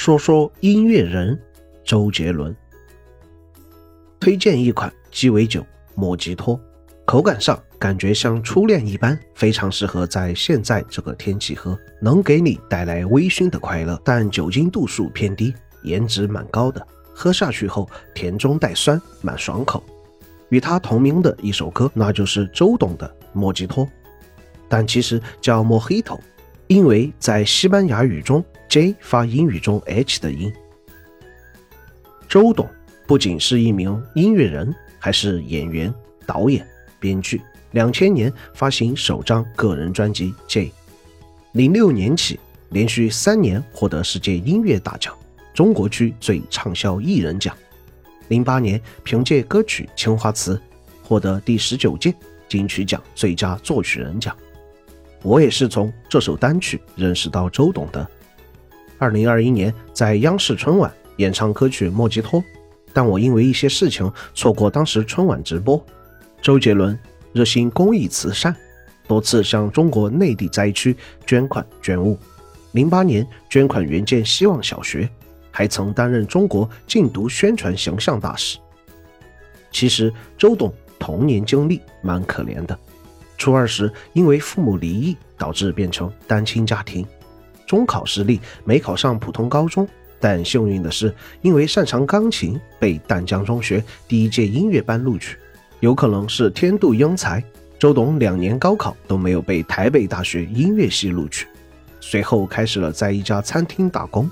说说音乐人周杰伦，推荐一款鸡尾酒莫吉托，口感上感觉像初恋一般，非常适合在现在这个天气喝，能给你带来微醺的快乐，但酒精度数偏低，颜值蛮高的，喝下去后甜中带酸，蛮爽口。与他同名的一首歌，那就是周董的《莫吉托》，但其实叫莫黑头。因为在西班牙语中，J 发英语中 H 的音。周董不仅是一名音乐人，还是演员、导演、编剧。两千年发行首张个人专辑《J》，零六年起连续三年获得世界音乐大奖中国区最畅销艺人奖。零八年凭借歌曲《青花瓷》获得第十九届金曲奖最佳作曲人奖。我也是从这首单曲认识到周董的。二零二一年在央视春晚演唱歌曲《莫吉托》，但我因为一些事情错过当时春晚直播。周杰伦热心公益慈善，多次向中国内地灾区捐款捐物。零八年捐款援建希望小学，还曾担任中国禁毒宣传形象大使。其实周董童年经历蛮可怜的。初二时，因为父母离异，导致变成单亲家庭。中考失利，没考上普通高中。但幸运的是，因为擅长钢琴，被淡江中学第一届音乐班录取。有可能是天妒英才，周董两年高考都没有被台北大学音乐系录取。随后开始了在一家餐厅打工。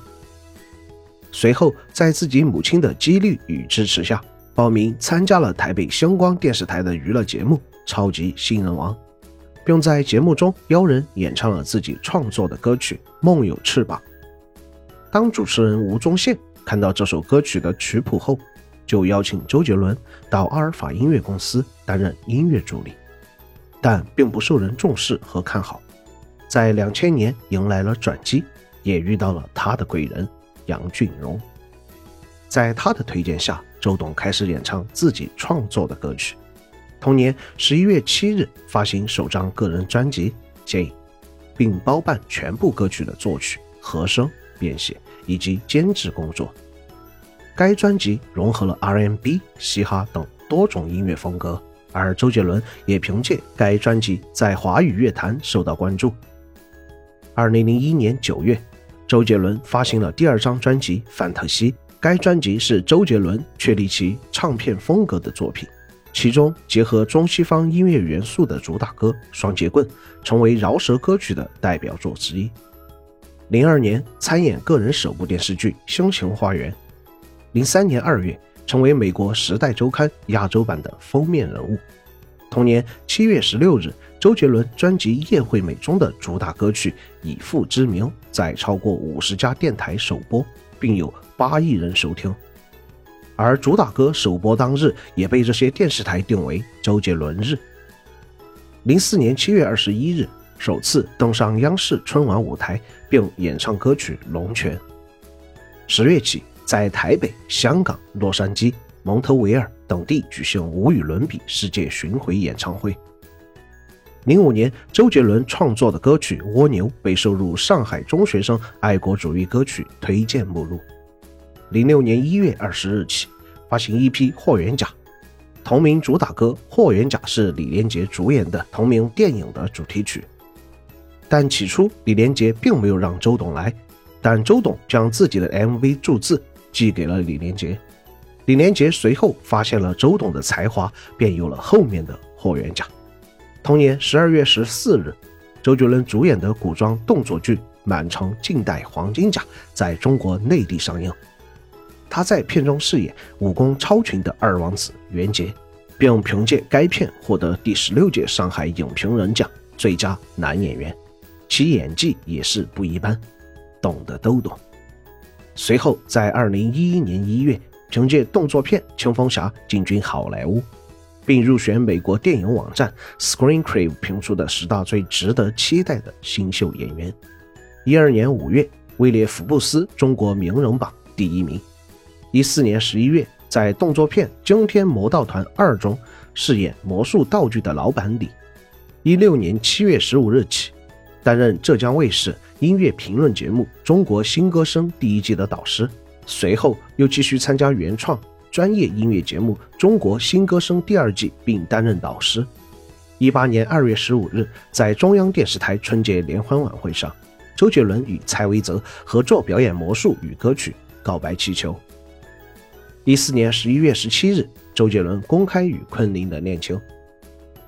随后在自己母亲的激励与支持下，报名参加了台北星光电视台的娱乐节目。超级新人王，并在节目中邀人演唱了自己创作的歌曲《梦有翅膀》。当主持人吴宗宪看到这首歌曲的曲谱后，就邀请周杰伦到阿尔法音乐公司担任音乐助理，但并不受人重视和看好。在两千年迎来了转机，也遇到了他的贵人杨俊荣。在他的推荐下，周董开始演唱自己创作的歌曲。同年十一月七日发行首张个人专辑《J》，并包办全部歌曲的作曲、和声、编写以及监制工作。该专辑融合了 R&B、嘻哈等多种音乐风格，而周杰伦也凭借该专辑在华语乐坛受到关注。二零零一年九月，周杰伦发行了第二张专辑《范特西》，该专辑是周杰伦确立其唱片风格的作品。其中结合中西方音乐元素的主打歌《双截棍》成为饶舌歌曲的代表作之一。零二年参演个人首部电视剧《星情花园》，零三年二月成为美国《时代周刊》亚洲版的封面人物。同年七月十六日，周杰伦专辑《叶惠美》中的主打歌曲《以父之名》在超过五十家电台首播，并有八亿人收听。而主打歌首播当日也被这些电视台定为周杰伦日。零四年七月二十一日，首次登上央视春晚舞台，并演唱歌曲《龙泉》。十月起，在台北、香港、洛杉矶、蒙特维尔等地举行无与伦比世界巡回演唱会。零五年，周杰伦创作的歌曲《蜗牛》被收入上海中学生爱国主义歌曲推荐目录。零六年一月二十日起发行一批《霍元甲》，同名主打歌《霍元甲》是李连杰主演的同名电影的主题曲。但起初李连杰并没有让周董来，但周董将自己的 MV 注字寄给了李连杰。李连杰随后发现了周董的才华，便有了后面的《霍元甲》。同年十二月十四日，周杰伦主演的古装动作剧《满城尽带黄金甲》在中国内地上映。他在片中饰演武功超群的二王子袁杰，并凭借该片获得第十六届上海影评人奖最佳男演员，其演技也是不一般，懂的都懂。随后在二零一一年一月，凭借动作片《青蜂侠》进军好莱坞，并入选美国电影网站 Screen Crave 评出的十大最值得期待的新秀演员。一二年五月，位列福布斯中国名人榜第一名。一四年十一月，在动作片《惊天魔盗团二》中饰演魔术道具的老板李。一六年七月十五日起，担任浙江卫视音乐评论节目《中国新歌声》第一季的导师，随后又继续参加原创专业音乐节目《中国新歌声》第二季，并担任导师。一八年二月十五日，在中央电视台春节联欢晚会上，周杰伦与蔡维泽合作表演魔术与歌曲《告白气球》。一四年十一月十七日，周杰伦公开与昆凌的恋情。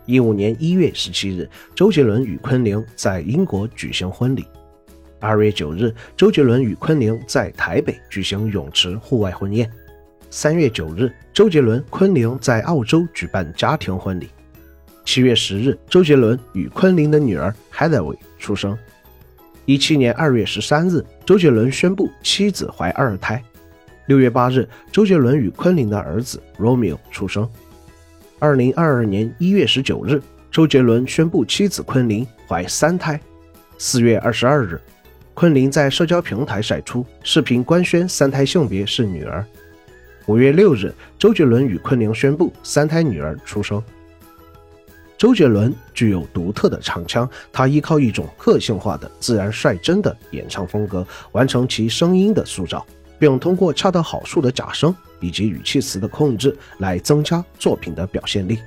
一五年一月十七日，周杰伦与昆凌在英国举行婚礼。二月九日，周杰伦与昆凌在台北举行泳池户外婚宴。三月九日，周杰伦、昆凌在澳洲举办家庭婚礼。七月十日，周杰伦与昆凌的女儿 Heatherly 出生。一七年二月十三日，周杰伦宣布妻子怀二胎。六月八日，周杰伦与昆凌的儿子 Romeo 出生。二零二二年一月十九日，周杰伦宣布妻子昆凌怀三胎。四月二十二日，昆凌在社交平台晒出视频官宣三胎性别是女儿。五月六日，周杰伦与昆凌宣布三胎女儿出生。周杰伦具有独特的唱腔，他依靠一种个性化的自然率真的演唱风格，完成其声音的塑造，并通过恰到好处的假声。以及语气词的控制来增加作品的表现力。